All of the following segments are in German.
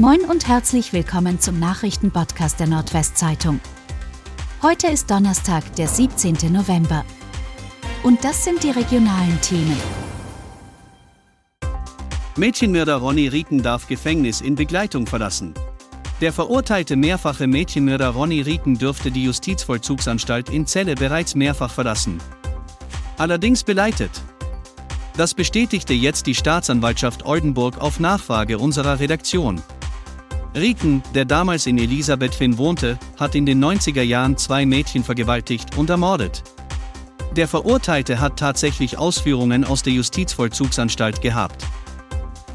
Moin und herzlich willkommen zum Nachrichtenpodcast der Nordwestzeitung. Heute ist Donnerstag, der 17. November. Und das sind die regionalen Themen. Mädchenmörder Ronny Rieken darf Gefängnis in Begleitung verlassen. Der verurteilte mehrfache Mädchenmörder Ronny Rieken dürfte die Justizvollzugsanstalt in Celle bereits mehrfach verlassen. Allerdings beleitet. Das bestätigte jetzt die Staatsanwaltschaft Oldenburg auf Nachfrage unserer Redaktion. Rieken, der damals in Elisabethfinn wohnte, hat in den 90er Jahren zwei Mädchen vergewaltigt und ermordet. Der Verurteilte hat tatsächlich Ausführungen aus der Justizvollzugsanstalt gehabt.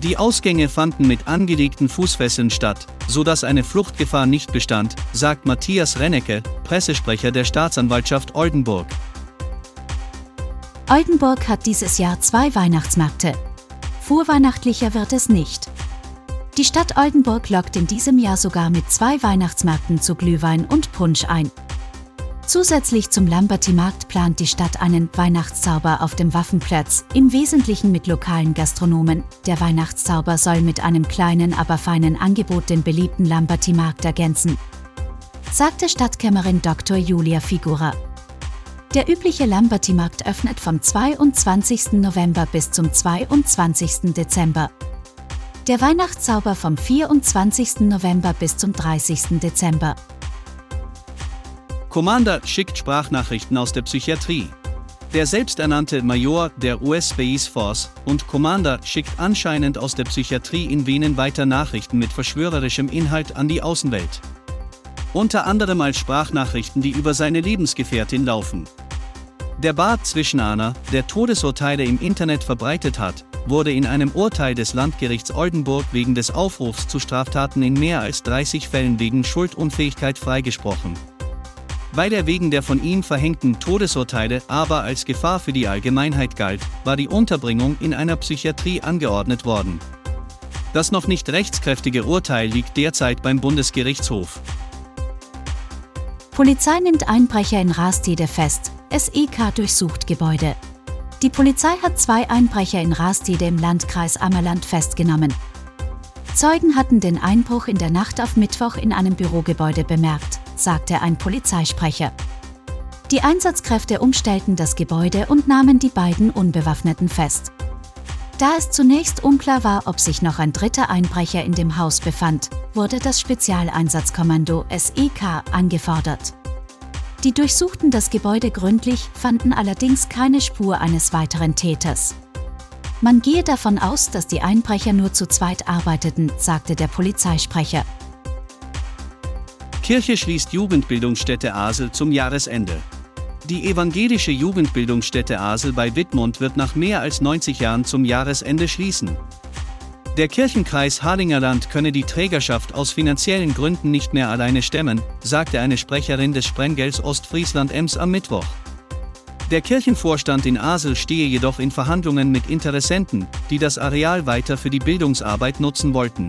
Die Ausgänge fanden mit angelegten Fußfesseln statt, so dass eine Fluchtgefahr nicht bestand, sagt Matthias Rennecke, Pressesprecher der Staatsanwaltschaft Oldenburg. Oldenburg hat dieses Jahr zwei Weihnachtsmärkte. Vorweihnachtlicher wird es nicht. Die Stadt Oldenburg lockt in diesem Jahr sogar mit zwei Weihnachtsmärkten zu Glühwein und Punsch ein. Zusätzlich zum Lamberti-Markt plant die Stadt einen Weihnachtszauber auf dem Waffenplatz, im Wesentlichen mit lokalen Gastronomen. Der Weihnachtszauber soll mit einem kleinen, aber feinen Angebot den beliebten Lamberti-Markt ergänzen, sagte Stadtkämmerin Dr. Julia Figura. Der übliche Lamberti-Markt öffnet vom 22. November bis zum 22. Dezember der Weihnachtszauber vom 24. November bis zum 30. Dezember. Commander schickt Sprachnachrichten aus der Psychiatrie. Der selbsternannte Major der US Space Force und Commander schickt anscheinend aus der Psychiatrie in Venen weiter Nachrichten mit verschwörerischem Inhalt an die Außenwelt. Unter anderem als Sprachnachrichten, die über seine Lebensgefährtin laufen. Der Bart Zwischenahner, der Todesurteile im Internet verbreitet hat, wurde in einem Urteil des Landgerichts Oldenburg wegen des Aufrufs zu Straftaten in mehr als 30 Fällen wegen Schuldunfähigkeit freigesprochen. Weil er wegen der von ihm verhängten Todesurteile aber als Gefahr für die Allgemeinheit galt, war die Unterbringung in einer Psychiatrie angeordnet worden. Das noch nicht rechtskräftige Urteil liegt derzeit beim Bundesgerichtshof. Polizei nimmt Einbrecher in Rastede fest, SEK durchsucht Gebäude. Die Polizei hat zwei Einbrecher in Rastede im Landkreis Ammerland festgenommen. Zeugen hatten den Einbruch in der Nacht auf Mittwoch in einem Bürogebäude bemerkt, sagte ein Polizeisprecher. Die Einsatzkräfte umstellten das Gebäude und nahmen die beiden Unbewaffneten fest. Da es zunächst unklar war, ob sich noch ein dritter Einbrecher in dem Haus befand, wurde das Spezialeinsatzkommando SEK angefordert. Die durchsuchten das Gebäude gründlich, fanden allerdings keine Spur eines weiteren Täters. Man gehe davon aus, dass die Einbrecher nur zu zweit arbeiteten, sagte der Polizeisprecher. Kirche schließt Jugendbildungsstätte Asel zum Jahresende. Die evangelische Jugendbildungsstätte Asel bei Wittmund wird nach mehr als 90 Jahren zum Jahresende schließen. Der Kirchenkreis Harlingerland könne die Trägerschaft aus finanziellen Gründen nicht mehr alleine stemmen, sagte eine Sprecherin des Sprengels Ostfriesland-Ems am Mittwoch. Der Kirchenvorstand in Asel stehe jedoch in Verhandlungen mit Interessenten, die das Areal weiter für die Bildungsarbeit nutzen wollten.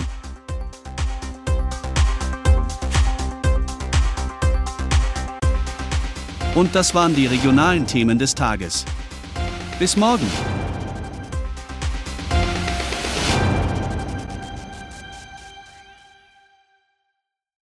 Und das waren die regionalen Themen des Tages. Bis morgen!